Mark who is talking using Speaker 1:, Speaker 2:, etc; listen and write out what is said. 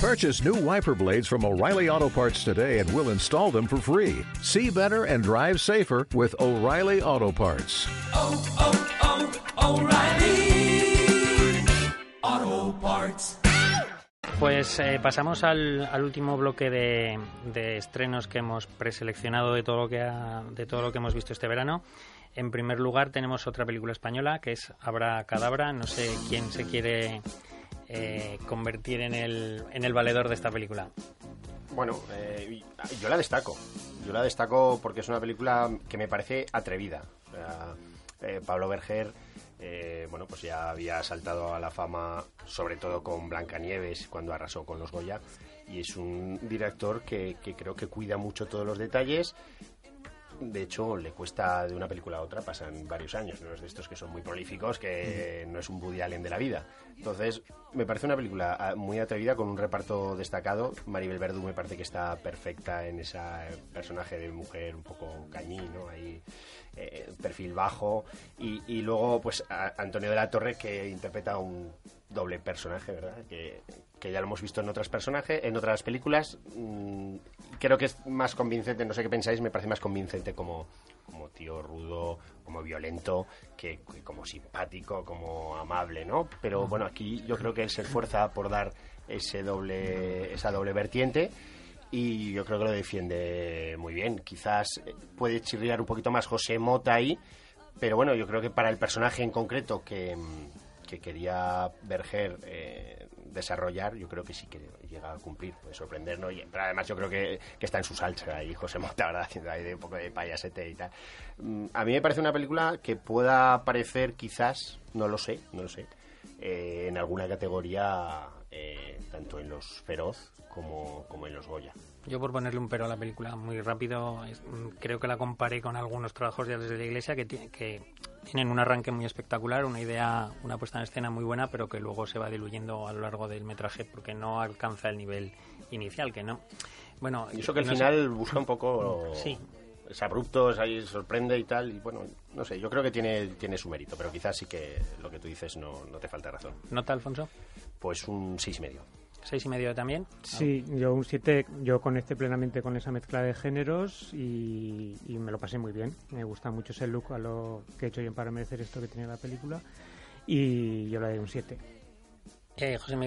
Speaker 1: Purchase new wiper blades from O'Reilly Auto Parts today and we'll install them for free. See better and drive safer with O'Reilly Auto Parts.
Speaker 2: oh, oh, O'Reilly. Auto Parts.
Speaker 3: Pues eh, pasamos al, al último bloque de, de estrenos que hemos preseleccionado de todo lo que ha- de todo lo que hemos visto este verano. En primer lugar tenemos otra película española que es Abra Cadabra. No sé quién se quiere eh, convertir en el, en el valedor de esta película.
Speaker 4: Bueno, eh, yo la destaco. Yo la destaco porque es una película que me parece atrevida. Eh, Pablo Berger, eh, bueno, pues ya había saltado a la fama, sobre todo con Blancanieves, cuando arrasó con los Goya. Y es un director que creo que cuida mucho todos los detalles. De hecho, le cuesta de una película a otra, pasan varios años, no es de estos que son muy prolíficos, que no es un Woody Allen de la vida. Entonces, me parece una película ah, muy atrevida, con un reparto destacado. Maribel Verdú me parece que está perfecta en ese personaje de mujer un poco cañí, ¿no? Ahí, eh, perfil bajo. Y, y luego, pues, Antonio de la Torre, que interpreta un doble personaje, ¿verdad? Que, que ya lo hemos visto en otros personajes, en otras películas. Mm, creo que es más convincente, no sé qué pensáis, me parece más convincente como, como tío rudo, como violento, que, que como simpático, como amable, ¿no? Pero bueno, aquí yo creo que él se esfuerza por dar ese doble, esa doble vertiente y yo creo que lo defiende muy bien. Quizás eh, puede chirriar un poquito más José Mota ahí, pero bueno, yo creo que para el personaje en concreto que, que quería Berger eh, desarrollar, yo creo que sí que llega a cumplir, puede sorprendernos. Pero además yo creo que, que está en su salsa ahí José Mota, ¿verdad? Haciendo ahí de un poco de payasete y tal. Mm, A mí me parece una película que pueda parecer quizás, no lo sé, no lo sé, eh, en alguna categoría, eh, tanto en los Feroz como, como en los Goya.
Speaker 3: Yo por ponerle un pero a la película muy rápido, mm, creo que la comparé con algunos trabajos desde la iglesia que, que tienen un arranque muy espectacular, una idea, una puesta en escena muy buena, pero que luego se va diluyendo a lo largo del metraje porque no alcanza el nivel inicial, que no. Bueno,
Speaker 4: Y eso que al
Speaker 3: no sé.
Speaker 4: final busca un poco...
Speaker 3: Sí.
Speaker 4: Es abrupto, es ahí sorprende y tal. Y bueno, no sé, yo creo que tiene, tiene su mérito, pero quizás sí que lo que tú dices no, no te falta razón.
Speaker 3: ¿Nota, Alfonso?
Speaker 4: Pues un seis y medio.
Speaker 3: ¿Seis y medio también?
Speaker 5: Sí, yo un 7, yo conecté plenamente con esa mezcla de géneros y, y me lo pasé muy bien. Me gusta mucho ese look a lo que he hecho yo para merecer esto que tenía la película y yo le doy un 7.
Speaker 3: Eh, José Miguel